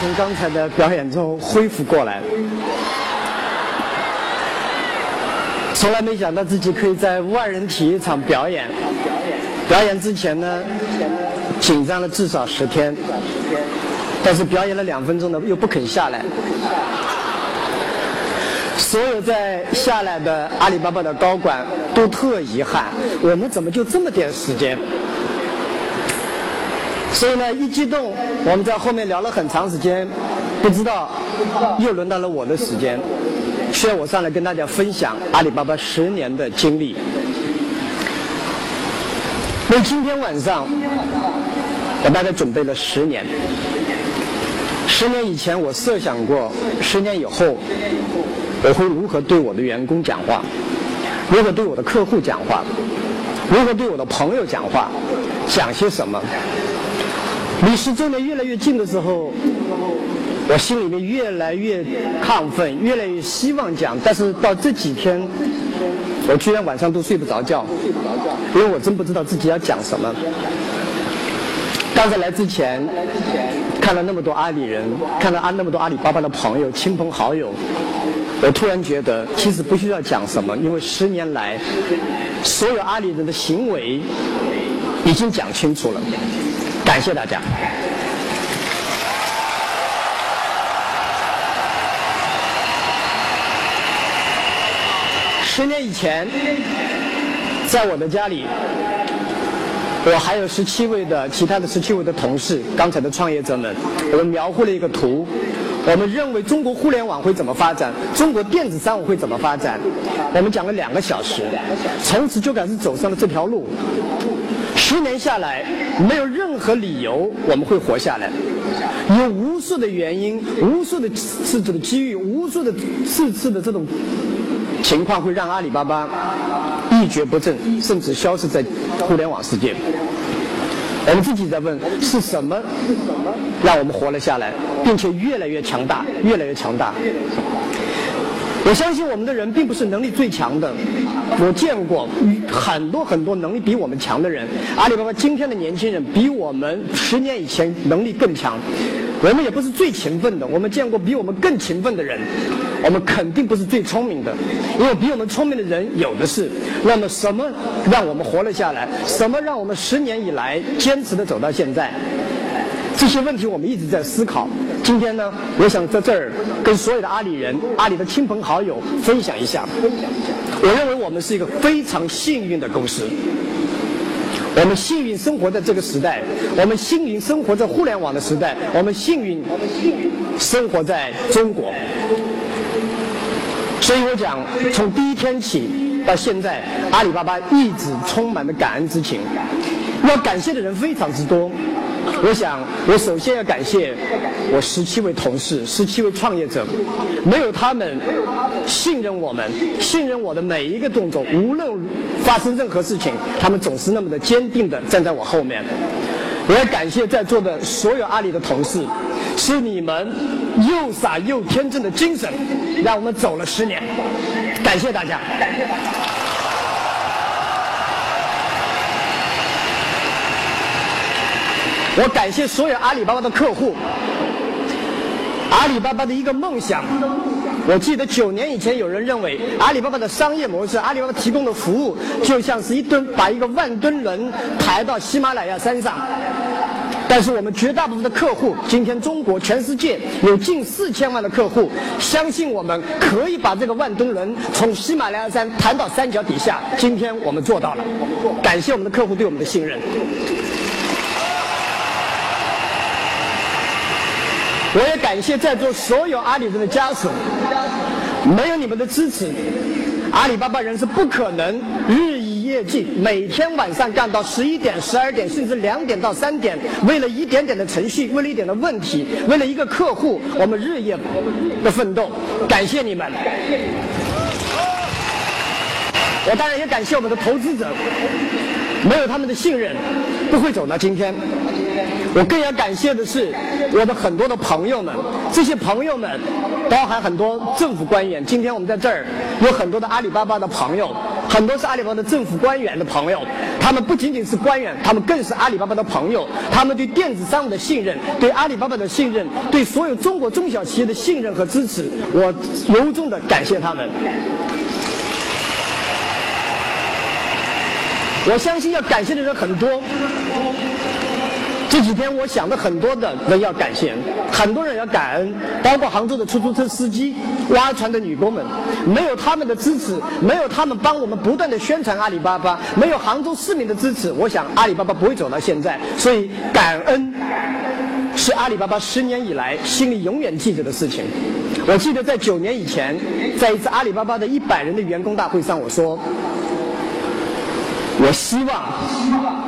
从刚才的表演中恢复过来，从来没想到自己可以在万人体育场表演。表演之前呢，紧张了至少十天，但是表演了两分钟呢，又不肯下来。所有在下来的阿里巴巴的高管都特遗憾，我们怎么就这么点时间？所以呢，一激动，我们在后面聊了很长时间，不知道又轮到了我的时间，需要我上来跟大家分享阿里巴巴十年的经历。那今天晚上，我大概准备了十年。十年以前，我设想过，十年以后，我会如何对我的员工讲话，如何对我的客户讲话，如何对我的朋友讲话，讲些什么。离十周年越来越近的时候，我心里面越来越亢奋，越来越希望讲，但是到这几天，我居然晚上都睡不着觉，因为我真不知道自己要讲什么。刚才来之前，看了那么多阿里人，看了啊那么多阿里巴巴的朋友、亲朋好友，我突然觉得，其实不需要讲什么，因为十年来，所有阿里人的行为已经讲清楚了。感谢大家。十年以前，在我的家里，我还有十七位的其他的十七位的同事，刚才的创业者们，我们描绘了一个图。我们认为中国互联网会怎么发展，中国电子商务会怎么发展。我们讲了两个小时，从此就开始走上了这条路。十年下来，没有任何理由我们会活下来，有无数的原因，无数的次次的机遇，无数的次次的这种情况，会让阿里巴巴一蹶不振，甚至消失在互联网世界。我们自己在问是什么让我们活了下来，并且越来越强大，越来越强大。我相信我们的人并不是能力最强的，我见过很多很多能力比我们强的人。阿里巴巴今天的年轻人比我们十年以前能力更强。我们也不是最勤奋的，我们见过比我们更勤奋的人。我们肯定不是最聪明的，因为比我们聪明的人有的是。那么什么让我们活了下来？什么让我们十年以来坚持的走到现在？这些问题我们一直在思考。今天呢，我想在这儿跟所有的阿里人、阿里的亲朋好友分享一下。我认为我们是一个非常幸运的公司。我们幸运生活在这个时代，我们幸运生活在互联网的时代，我们幸运生活在中国。所以我讲，从第一天起到现在，阿里巴巴一直充满了感恩之情。要感谢的人非常之多。我想，我首先要感谢我十七位同事、十七位创业者，没有他们信任我们，信任我的每一个动作，无论发生任何事情，他们总是那么的坚定的站在我后面。我要感谢在座的所有阿里的同事，是你们又傻又天真的精神，让我们走了十年。感谢大家。我感谢所有阿里巴巴的客户。阿里巴巴的一个梦想，我记得九年以前有人认为阿里巴巴的商业模式，阿里巴巴提供的服务就像是一吨把一个万吨轮抬到喜马拉雅山上。但是我们绝大部分的客户，今天中国全世界有近四千万的客户，相信我们可以把这个万吨轮从喜马拉雅山弹到山脚底下。今天我们做到了，感谢我们的客户对我们的信任。我也感谢在座所有阿里人的家属，没有你们的支持，阿里巴巴人是不可能日以夜继，每天晚上干到十一点、十二点，甚至两点到三点，为了一点点的程序，为了一点的问题，为了一个客户，我们日夜的奋斗。感谢你们！我当然也感谢我们的投资者，没有他们的信任，不会走到今天。我更要感谢的是我的很多的朋友们，这些朋友们包含很多政府官员。今天我们在这儿有很多的阿里巴巴的朋友，很多是阿里巴巴的政府官员的朋友。他们不仅仅是官员，他们更是阿里巴巴的朋友。他们对电子商务的信任，对阿里巴巴的信任，对所有中国中小企业的信任和支持，我由衷的感谢他们。我相信要感谢的人很多。这几天我想的很多的人要感谢，很多人要感恩，包括杭州的出租车司机、挖船的女工们，没有他们的支持，没有他们帮我们不断的宣传阿里巴巴，没有杭州市民的支持，我想阿里巴巴不会走到现在。所以感恩是阿里巴巴十年以来心里永远记着的事情。我记得在九年以前，在一次阿里巴巴的一百人的员工大会上，我说。我希望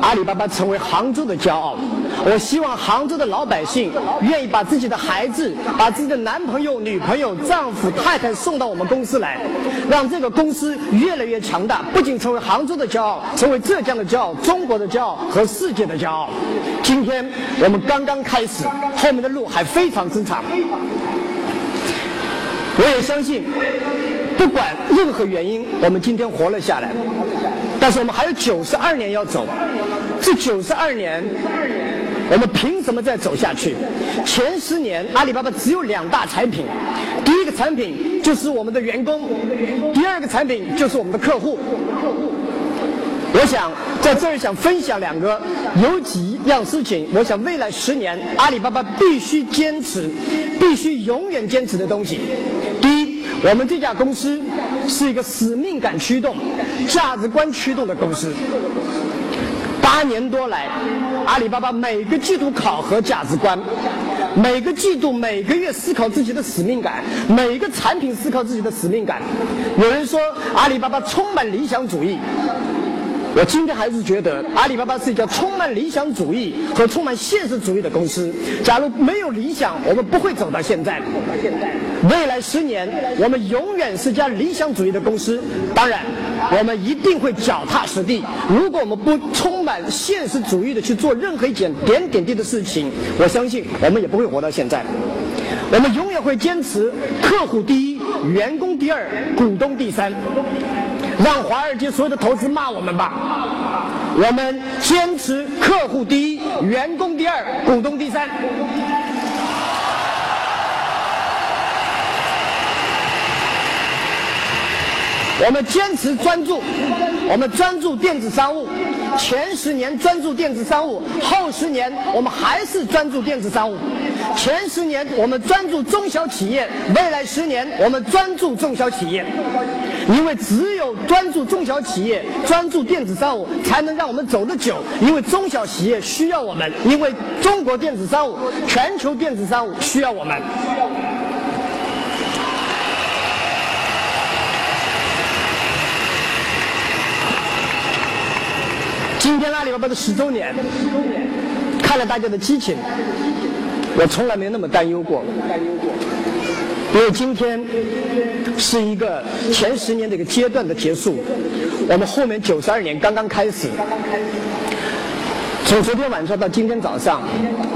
阿里巴巴成为杭州的骄傲。我希望杭州的老百姓愿意把自己的孩子、把自己的男朋友、女朋友、丈夫、太太送到我们公司来，让这个公司越来越强大，不仅成为杭州的骄傲，成为浙江的骄傲、中国的骄傲和世界的骄傲。今天我们刚刚开始，后面的路还非常之长。我也相信，不管任何原因，我们今天活了下来。但是我们还有九十二年要走，这九十二年，我们凭什么再走下去？前十年阿里巴巴只有两大产品，第一个产品就是我们的员工，第二个产品就是我们的客户。我想在这儿想分享两个有几样事情，我想未来十年阿里巴巴必须坚持，必须永远坚持的东西。第一。我们这家公司是一个使命感驱动、价值观驱动的公司。八年多来，阿里巴巴每个季度考核价值观，每个季度、每个月思考自己的使命感，每个产品思考自己的使命感。有人说阿里巴巴充满理想主义。我今天还是觉得阿里巴巴是一家充满理想主义和充满现实主义的公司。假如没有理想，我们不会走到现在。未来十年，我们永远是家理想主义的公司。当然，我们一定会脚踏实地。如果我们不充满现实主义的去做任何一件点点滴的事情，我相信我们也不会活到现在。我们永远会坚持客户第一、员工第二、股东第三。让华尔街所有的投资骂我们吧！我们坚持客户第一，员工第二，股东第三。我们坚持专注，我们专注电子商务。前十年专注电子商务，后十年我们还是专注电子商务。前十年我们专注中小企业，未来十年我们专注中小企业。因为只有专注中小企业、专注电子商务，才能让我们走得久。因为中小企业需要我们，因为中国电子商务、全球电子商务需要我们。今天阿里巴巴的十周年，看了大家的激情，我从来没那么担忧过。因为今天是一个前十年的一个阶段的结束，我们后面九十二年刚刚开始。从昨天晚上到今天早上，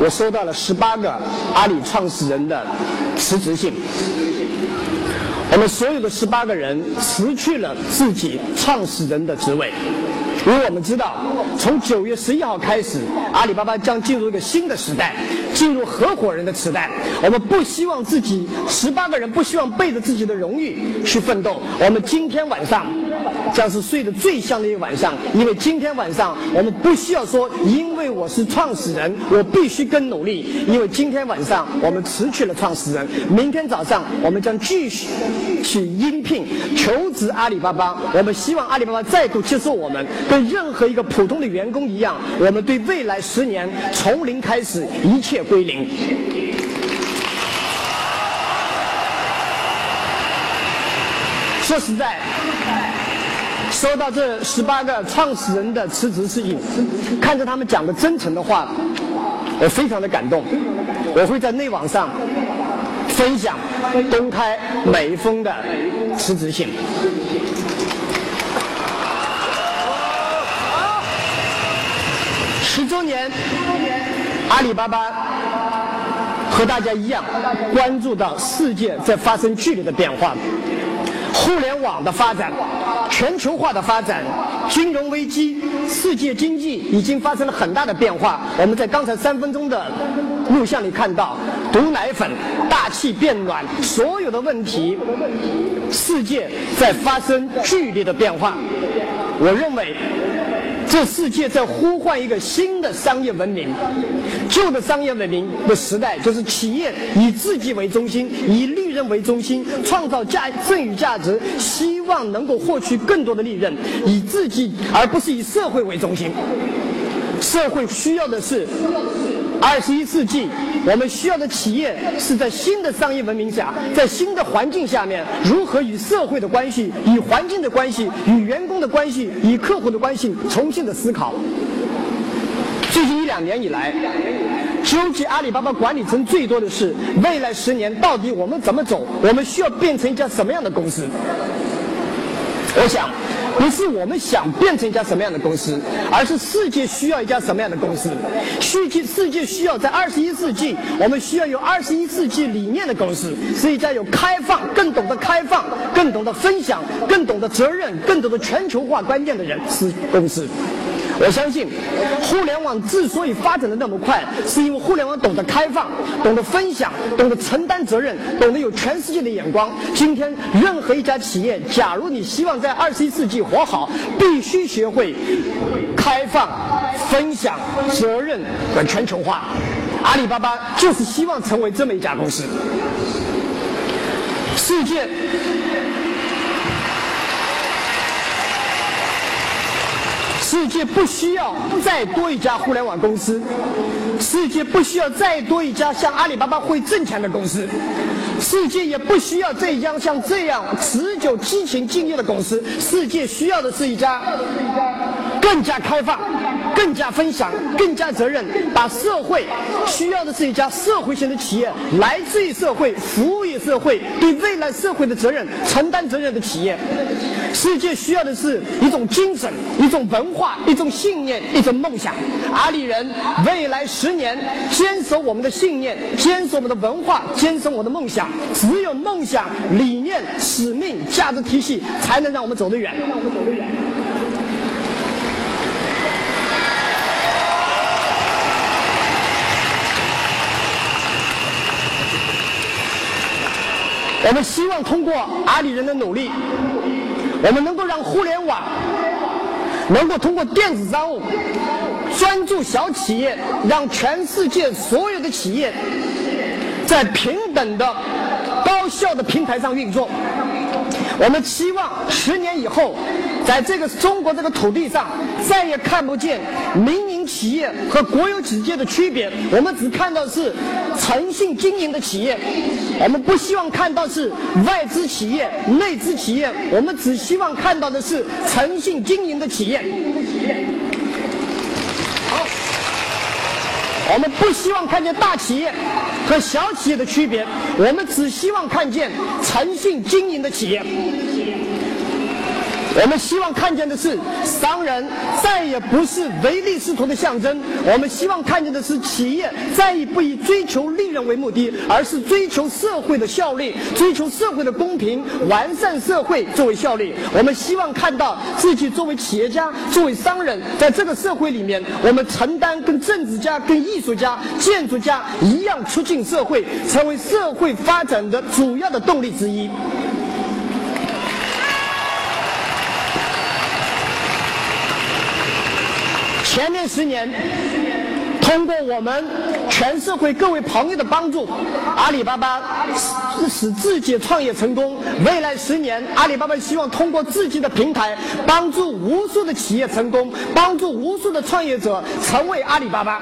我收到了十八个阿里创始人的辞职信。我们所有的十八个人辞去了自己创始人的职位。因为我们知道，从九月十一号开始，阿里巴巴将进入一个新的时代，进入合伙人的时代。我们不希望自己十八个人不希望背着自己的荣誉去奋斗。我们今天晚上将是睡得最香的一个晚上，因为今天晚上我们不需要说，因为我是创始人，我必须更努力。因为今天晚上我们辞去了创始人，明天早上我们将继续去应聘求职阿里巴巴。我们希望阿里巴巴再度接受我们。跟任何一个普通的员工一样，我们对未来十年从零开始，一切归零。说实在，收到这十八个创始人的辞职信，看着他们讲的真诚的话，我非常的感动。我会在内网上分享、公开每一封的辞职信。十周年，阿里巴巴和大家一样，关注到世界在发生剧烈的变化，互联网的发展，全球化的发展，金融危机，世界经济已经发生了很大的变化。我们在刚才三分钟的录像里看到，毒奶粉、大气变暖，所有的问题，世界在发生剧烈的变化。我认为。这世界在呼唤一个新的商业文明，旧的商业文明的时代就是企业以自己为中心，以利润为中心，创造价剩余价值，希望能够获取更多的利润，以自己而不是以社会为中心。社会需要的是。二十一世纪，我们需要的企业是在新的商业文明下，在新的环境下面，如何与社会的关系、与环境的关系、与员工的关系、与客户的关系重新的思考。最近一两年以来，纠结阿里巴巴管理层最多的是未来十年到底我们怎么走？我们需要变成一家什么样的公司？我想。不是我们想变成一家什么样的公司，而是世界需要一家什么样的公司。世界世界需要在二十一世纪，我们需要有二十一世纪理念的公司，是一家有开放、更懂得开放、更懂得分享、更懂得责任、更懂得全球化观念的人是公司。我相信，互联网之所以发展的那么快，是因为互联网懂得开放、懂得分享、懂得承担责任、懂得有全世界的眼光。今天，任何一家企业，假如你希望在二十一世纪活好，必须学会开放、分享、责任和全球化。阿里巴巴就是希望成为这么一家公司。世界。世界不需要再多一家互联网公司，世界不需要再多一家像阿里巴巴会挣钱的公司，世界也不需要这样像这样持久、激情、敬业的公司。世界需要的是一家更加开放、更加分享、更加责任，把社会需要的是一家社会型的企业，来自于社会、服务于社会、对未来社会的责任承担责任的企业。世界需要的是一种精神、一种文化、一种信念、一种梦想。阿里人未来十年坚守我们的信念，坚守我们的文化，坚守我的梦想。只有梦想、理念、使命、价值体系，才能让我们走得远。我们希望通过阿里人的努力。我们能够让互联网能够通过电子商务专注小企业，让全世界所有的企业在平等的、高效的平台上运作。我们期望十年以后，在这个中国这个土地上，再也看不见民企业和国有企业的区别。我们只看到是诚信经营的企业，我们不希望看到是外资企业、内资企业，我们只希望看到的是诚信经营的企业。好我们不希望看见大企业和小企业的区别，我们只希望看见诚信经营的企业。我们希望看见的是，商人再也不是唯利是图的象征。我们希望看见的是，企业再也不以追求利润为目的，而是追求社会的效率，追求社会的公平，完善社会作为效率。我们希望看到自己作为企业家、作为商人，在这个社会里面，我们承担跟政治家、跟艺术家、建筑家一样，促进社会，成为社会发展的主要的动力之一。前面十年，通过我们全社会各位朋友的帮助，阿里巴巴使使自己创业成功。未来十年，阿里巴巴希望通过自己的平台，帮助无数的企业成功，帮助无数的创业者成为阿里巴巴。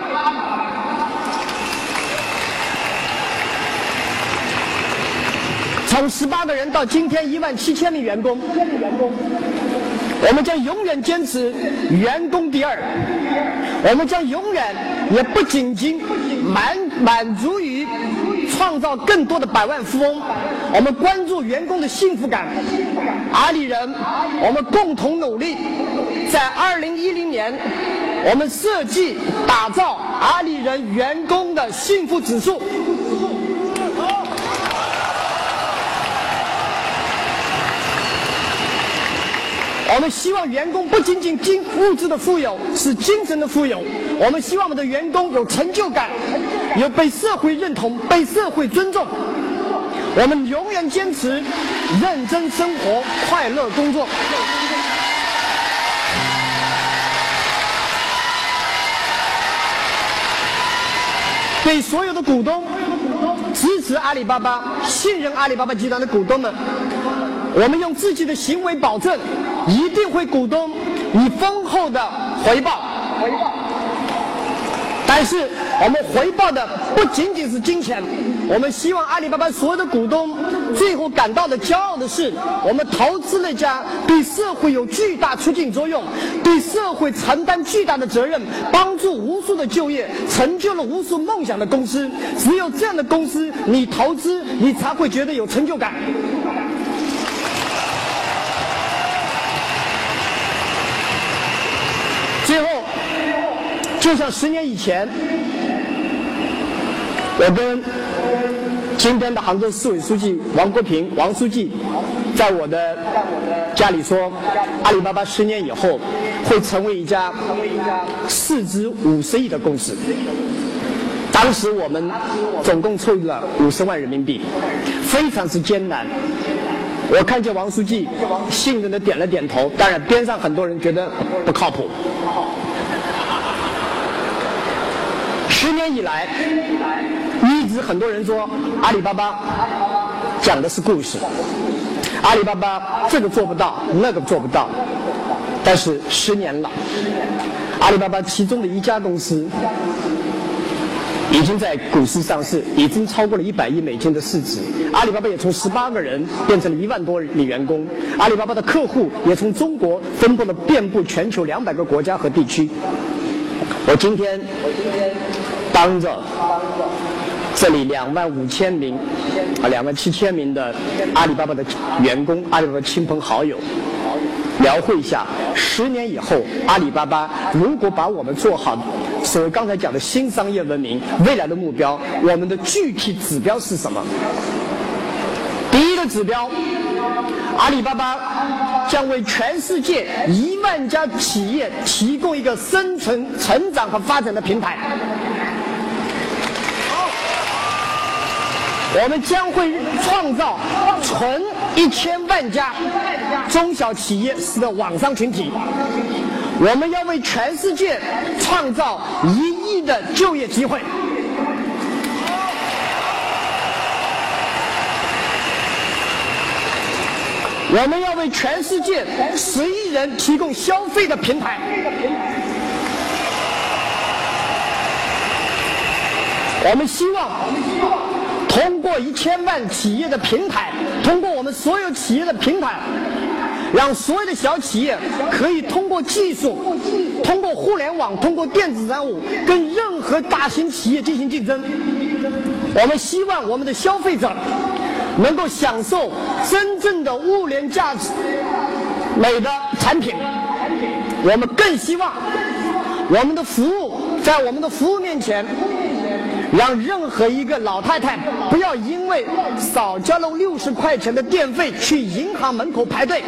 从十八个人到今天一万七千名员工。我们将永远坚持员工第二，我们将永远也不仅仅满满足于创造更多的百万富翁，我们关注员工的幸福感。阿里人，我们共同努力，在二零一零年，我们设计打造阿里人员工的幸福指数。我们希望员工不仅仅精物质的富有，是精神的富有。我们希望我们的员工有成就感，有被社会认同、被社会尊重。我们永远坚持认真生活、快乐工作。对所有的股东、支持阿里巴巴、信任阿里巴巴集团的股东们，我们用自己的行为保证。一定会股东以丰厚的回报，回报。但是我们回报的不仅仅是金钱，我们希望阿里巴巴所有的股东最后感到的骄傲的是，我们投资了一家对社会有巨大促进作用、对社会承担巨大的责任、帮助无数的就业、成就了无数梦想的公司。只有这样的公司，你投资你才会觉得有成就感。最后，就像十年以前，我跟今天的杭州市委书记王国平王书记，在我的家里说，阿里巴巴十年以后会成为一家市值五十亿的公司。当时我们总共凑了五十万人民币，非常之艰难。我看见王书记信任的点了点头，当然边上很多人觉得不靠谱。十年以来，一直很多人说阿里巴巴讲的是故事，阿里巴巴这个做不到，那个做不到。但是十年了，阿里巴巴其中的一家公司。已经在股市上市，已经超过了一百亿美金的市值。阿里巴巴也从十八个人变成了一万多名员工。阿里巴巴的客户也从中国分布了遍布全球两百个国家和地区。我今天当着这里两万五千名啊两万七千名的阿里巴巴的员工、阿里巴巴亲朋好友。描绘一下，十年以后，阿里巴巴如果把我们做好，所谓刚才讲的新商业文明，未来的目标，我们的具体指标是什么？第一个指标，阿里巴巴将为全世界一万家企业提供一个生存、成长和发展的平台。我们将会创造纯一千万家中小企业式的网商群体。我们要为全世界创造一亿的就业机会。我们要为全世界十亿人提供消费的平台。我们希望我们希望。通过一千万企业的平台，通过我们所有企业的平台，让所有的小企业可以通过技术、通过互联网、通过电子商务，跟任何大型企业进行竞争。我们希望我们的消费者能够享受真正的物联价值，美的产品，我们更希望我们的服务在我们的服务面前，让任何一个老太太不要因为少交了六十块钱的电费去银行门口排队，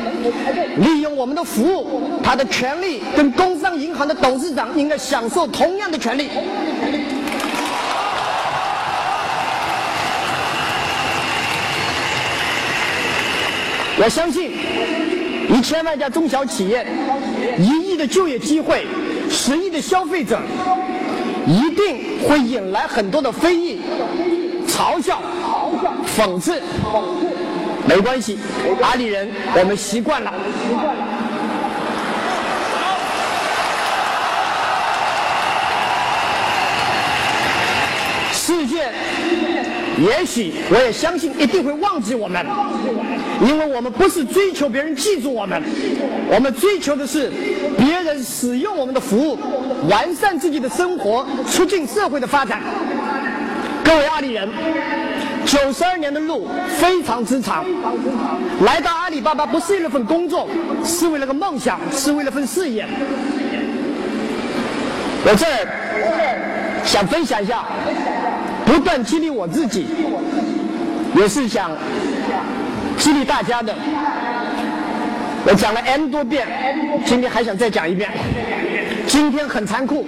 利用我们的服务，她的权利跟工商银行的董事长应该享受同样的权利。我相信，一千万家中小企业，一亿的就业机会，十亿的消费者，一定会引来很多的非议、嘲笑、讽刺。没关系，阿里人我们习惯了。世界，也许我也相信一定会忘记我们，因为我们不是追求别人记住我们，我们追求的是别人使用我们的服务，完善自己的生活，促进社会的发展。各位阿里人，九十二年的路非常之长，来到阿里巴巴不是为了份工作，是为了个梦想，是为了份事业。我这儿想分享一下，不断激励我自己，也是想激励大家的。我讲了 N 多遍，今天还想再讲一遍。今天很残酷，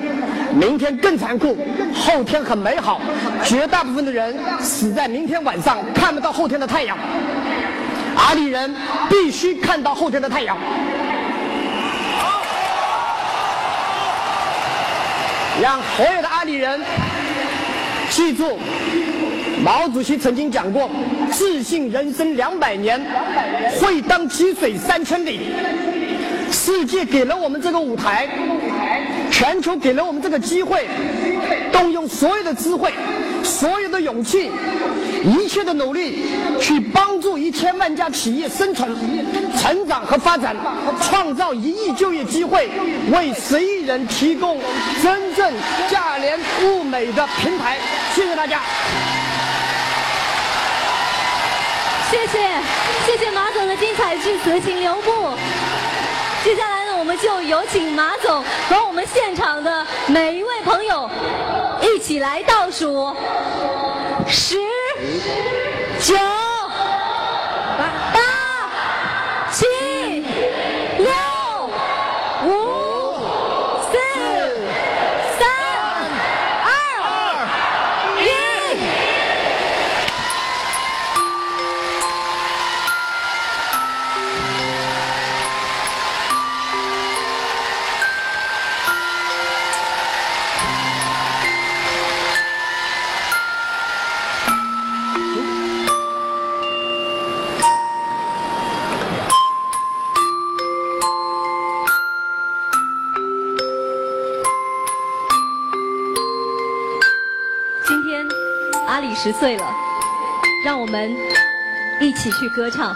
明天更残酷，后天很美好。绝大部分的人死在明天晚上，看不到后天的太阳。阿里人必须看到后天的太阳。让所有的阿里人记住，毛主席曾经讲过：“自信人生两百年，会当积水三千里。”世界给了我们这个舞台，全球给了我们这个机会，动用所有的智慧、所有的勇气、一切的努力，去帮一千万家企业生存、成长和发展，创造一亿就业机会，为十亿人提供真正价廉物美的平台。谢谢大家。谢谢，谢谢马总的精彩致辞，请留步。接下来呢，我们就有请马总和我们现场的每一位朋友一起来倒数：十、九、十岁了，让我们一起去歌唱。